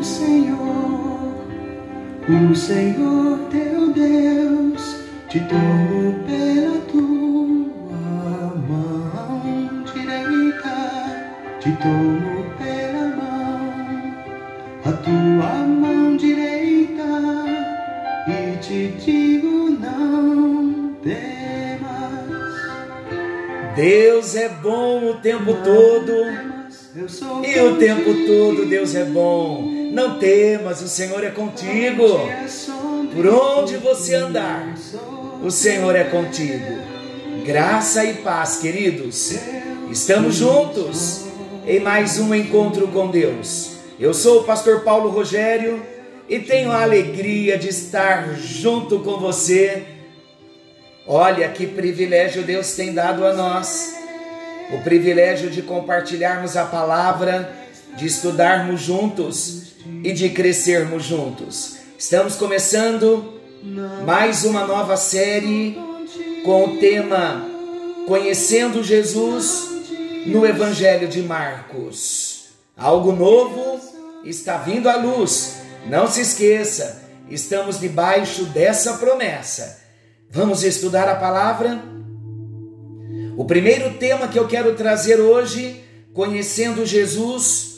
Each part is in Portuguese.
o Senhor, o Senhor teu Deus, te tomo pela tua mão direita, te tomo pela mão, a tua mão direita, e te digo não temas. Deus é bom o tempo todo. E o tempo todo Deus é bom. Não temas, o Senhor é contigo. Por onde você andar, o Senhor é contigo. Graça e paz, queridos. Estamos juntos em mais um encontro com Deus. Eu sou o pastor Paulo Rogério e tenho a alegria de estar junto com você. Olha que privilégio Deus tem dado a nós o privilégio de compartilharmos a palavra, de estudarmos juntos e de crescermos juntos. Estamos começando mais uma nova série com o tema Conhecendo Jesus no Evangelho de Marcos. Algo novo está vindo à luz. Não se esqueça, estamos debaixo dessa promessa. Vamos estudar a palavra? O primeiro tema que eu quero trazer hoje, conhecendo Jesus,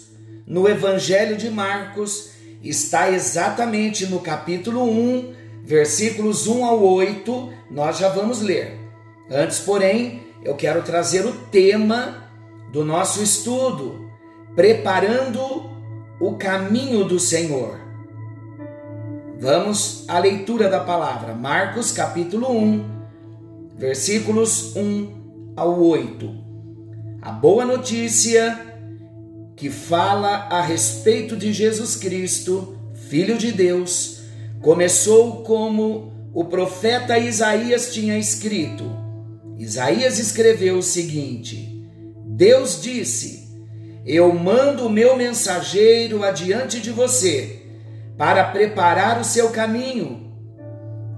no Evangelho de Marcos, está exatamente no capítulo 1, versículos 1 ao 8, nós já vamos ler. Antes, porém, eu quero trazer o tema do nosso estudo, preparando o caminho do Senhor. Vamos à leitura da palavra, Marcos capítulo 1, versículos 1 ao 8. A boa notícia que fala a respeito de Jesus Cristo, Filho de Deus, começou como o profeta Isaías tinha escrito. Isaías escreveu o seguinte: Deus disse: Eu mando o meu mensageiro adiante de você para preparar o seu caminho.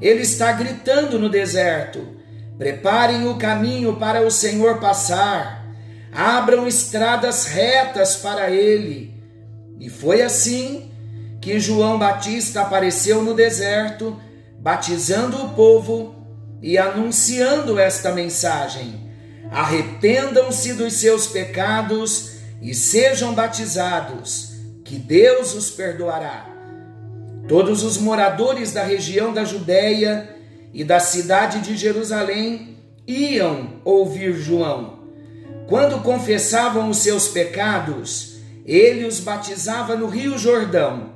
Ele está gritando no deserto Preparem o caminho para o Senhor passar, abram estradas retas para ele. E foi assim que João Batista apareceu no deserto, batizando o povo e anunciando esta mensagem: Arrependam-se dos seus pecados e sejam batizados, que Deus os perdoará. Todos os moradores da região da Judéia e da cidade de Jerusalém iam ouvir João. Quando confessavam os seus pecados, ele os batizava no Rio Jordão.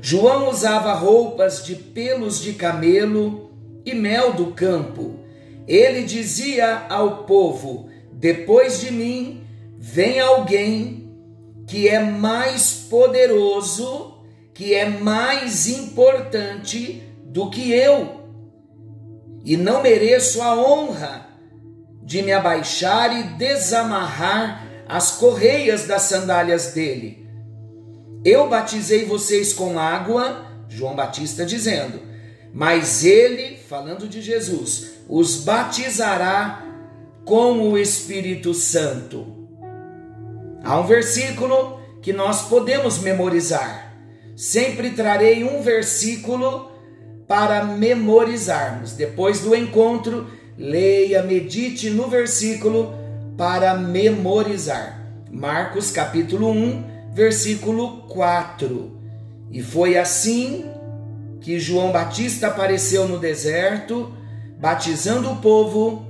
João usava roupas de pelos de camelo e mel do campo. Ele dizia ao povo: Depois de mim vem alguém que é mais poderoso, que é mais importante do que eu, e não mereço a honra de me abaixar e desamarrar as correias das sandálias dele. Eu batizei vocês com água, João Batista dizendo, mas ele, falando de Jesus, os batizará com o Espírito Santo. Há um versículo que nós podemos memorizar. Sempre trarei um versículo para memorizarmos. Depois do encontro, leia, medite no versículo para memorizar. Marcos capítulo 1, versículo 4. E foi assim que João Batista apareceu no deserto, batizando o povo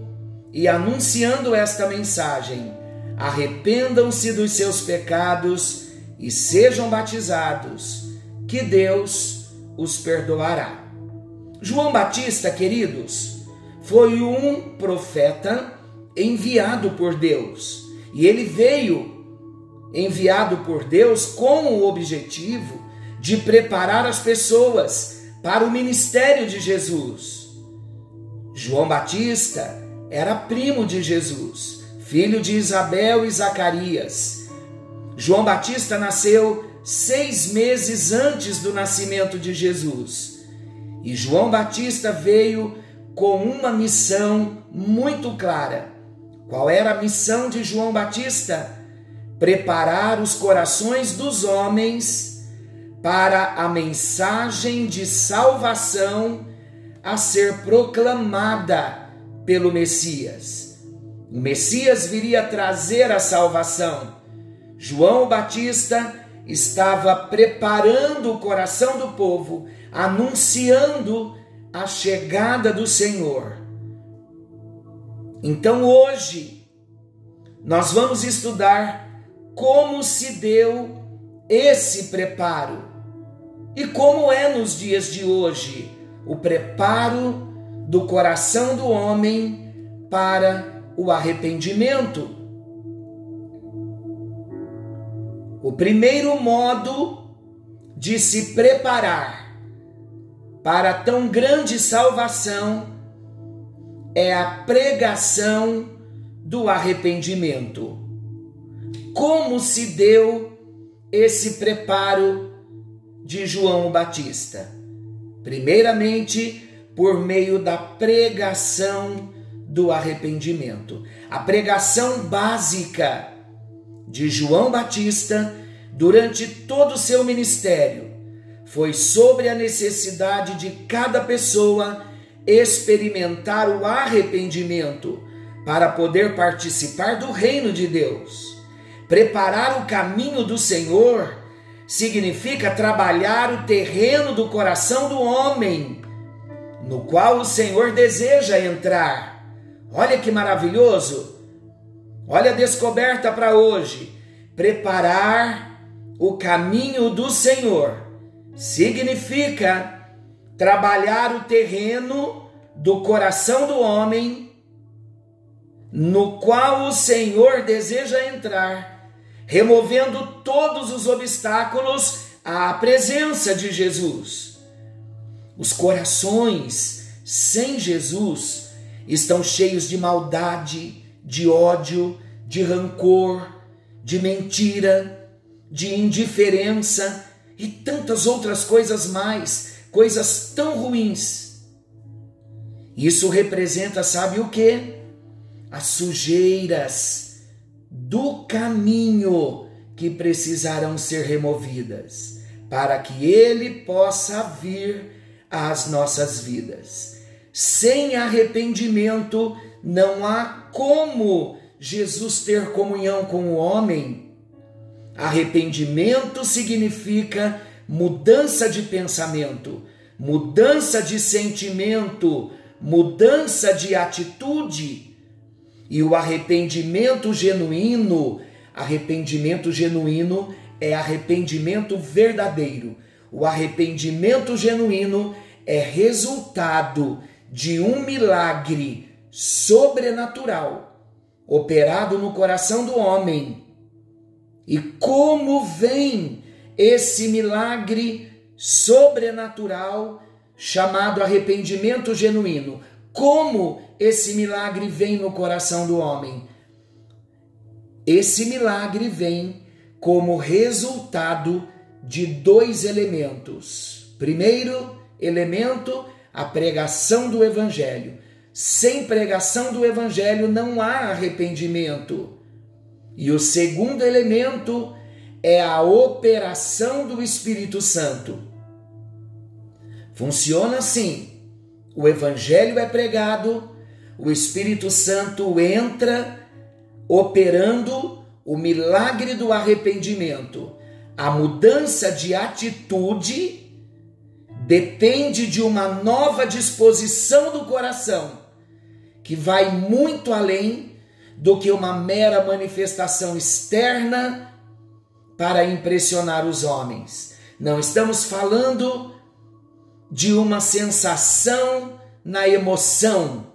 e anunciando esta mensagem: arrependam-se dos seus pecados e sejam batizados, que Deus os perdoará. João Batista, queridos, foi um profeta enviado por Deus. E ele veio enviado por Deus com o objetivo de preparar as pessoas para o ministério de Jesus. João Batista era primo de Jesus, filho de Isabel e Zacarias. João Batista nasceu seis meses antes do nascimento de Jesus. E João Batista veio com uma missão muito clara. Qual era a missão de João Batista? preparar os corações dos homens para a mensagem de salvação a ser proclamada pelo Messias. O Messias viria trazer a salvação. João Batista estava preparando o coração do povo, anunciando a chegada do Senhor. Então hoje nós vamos estudar como se deu esse preparo e como é nos dias de hoje o preparo do coração do homem para o arrependimento. O primeiro modo de se preparar para tão grande salvação é a pregação do arrependimento. Como se deu esse preparo de João Batista? Primeiramente, por meio da pregação do arrependimento. A pregação básica de João Batista durante todo o seu ministério foi sobre a necessidade de cada pessoa experimentar o arrependimento para poder participar do reino de Deus. Preparar o caminho do Senhor significa trabalhar o terreno do coração do homem, no qual o Senhor deseja entrar. Olha que maravilhoso! Olha a descoberta para hoje. Preparar o caminho do Senhor significa trabalhar o terreno do coração do homem, no qual o Senhor deseja entrar, removendo todos os obstáculos à presença de Jesus. Os corações sem Jesus estão cheios de maldade, de ódio, de rancor, de mentira, de indiferença e tantas outras coisas mais coisas tão ruins. Isso representa, sabe o que? As sujeiras do caminho que precisarão ser removidas para que ele possa vir às nossas vidas. Sem arrependimento, não há como Jesus ter comunhão com o homem. Arrependimento significa mudança de pensamento, mudança de sentimento, mudança de atitude. E o arrependimento genuíno, arrependimento genuíno é arrependimento verdadeiro. O arrependimento genuíno é resultado de um milagre sobrenatural operado no coração do homem. E como vem esse milagre sobrenatural chamado arrependimento genuíno. Como esse milagre vem no coração do homem? Esse milagre vem como resultado de dois elementos. Primeiro elemento, a pregação do evangelho. Sem pregação do evangelho não há arrependimento. E o segundo elemento é a operação do Espírito Santo. Funciona assim: o Evangelho é pregado, o Espírito Santo entra operando o milagre do arrependimento. A mudança de atitude depende de uma nova disposição do coração, que vai muito além do que uma mera manifestação externa para impressionar os homens. Não estamos falando de uma sensação na emoção,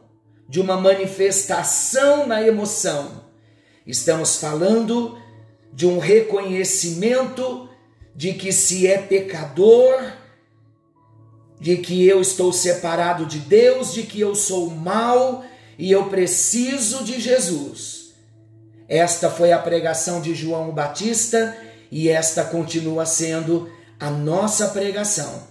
de uma manifestação na emoção. Estamos falando de um reconhecimento de que se é pecador, de que eu estou separado de Deus, de que eu sou mal e eu preciso de Jesus. Esta foi a pregação de João Batista e esta continua sendo a nossa pregação,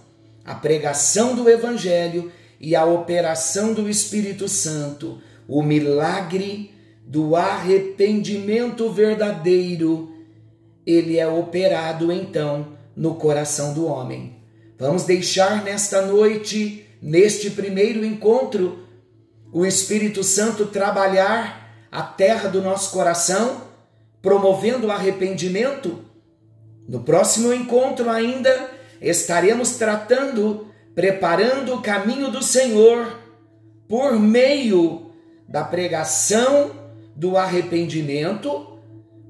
a pregação do Evangelho e a operação do Espírito Santo, o milagre do arrependimento verdadeiro ele é operado então no coração do homem. Vamos deixar nesta noite, neste primeiro encontro, o Espírito Santo trabalhar a terra do nosso coração, promovendo o arrependimento. No próximo encontro ainda estaremos tratando, preparando o caminho do Senhor por meio da pregação do arrependimento,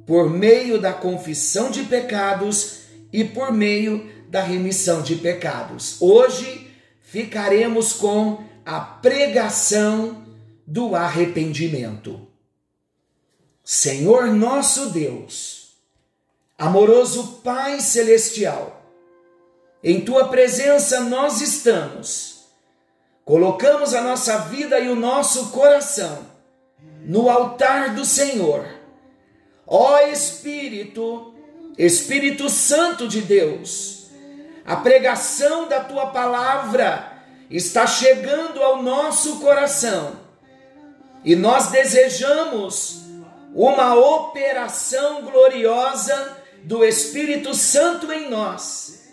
por meio da confissão de pecados e por meio da remissão de pecados. Hoje ficaremos com a pregação do arrependimento. Senhor nosso Deus, amoroso Pai celestial, em tua presença nós estamos. Colocamos a nossa vida e o nosso coração no altar do Senhor. Ó Espírito, Espírito Santo de Deus, a pregação da tua palavra está chegando ao nosso coração e nós desejamos uma operação gloriosa do Espírito Santo em nós.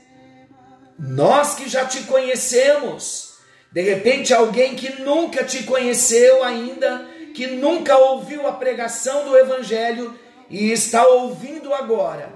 Nós que já te conhecemos, de repente alguém que nunca te conheceu ainda, que nunca ouviu a pregação do Evangelho e está ouvindo agora.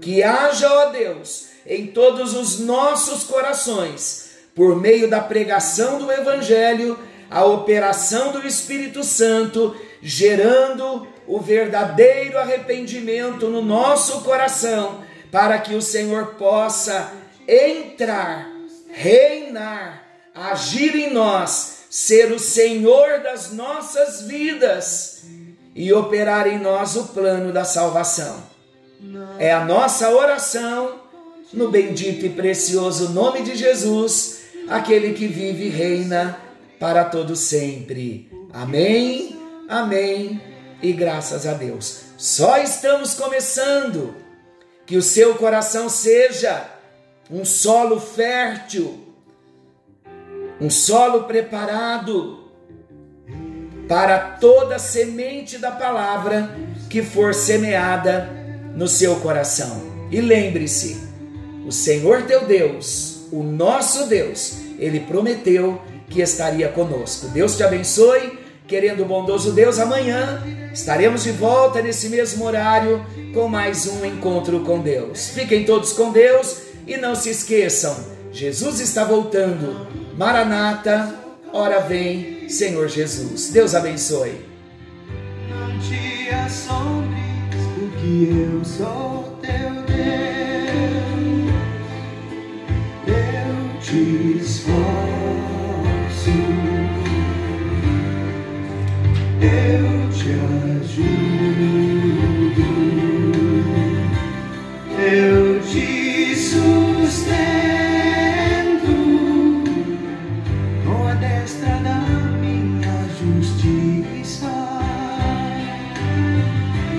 Que haja, ó Deus, em todos os nossos corações por meio da pregação do Evangelho, a operação do Espírito Santo, gerando o verdadeiro arrependimento no nosso coração, para que o Senhor possa entrar, reinar, agir em nós, ser o Senhor das nossas vidas e operar em nós o plano da salvação. É a nossa oração no bendito e precioso nome de Jesus aquele que vive e reina para todo sempre. Amém, amém e graças a Deus. Só estamos começando. Que o seu coração seja um solo fértil, um solo preparado para toda semente da palavra que for semeada no seu coração. E lembre-se, o Senhor teu Deus o nosso Deus, ele prometeu que estaria conosco. Deus te abençoe. Querendo o bondoso Deus, amanhã estaremos de volta nesse mesmo horário com mais um encontro com Deus. Fiquem todos com Deus e não se esqueçam: Jesus está voltando. Maranata, ora vem, Senhor Jesus. Deus abençoe. Não te assombres, porque eu sou teu te esforço, eu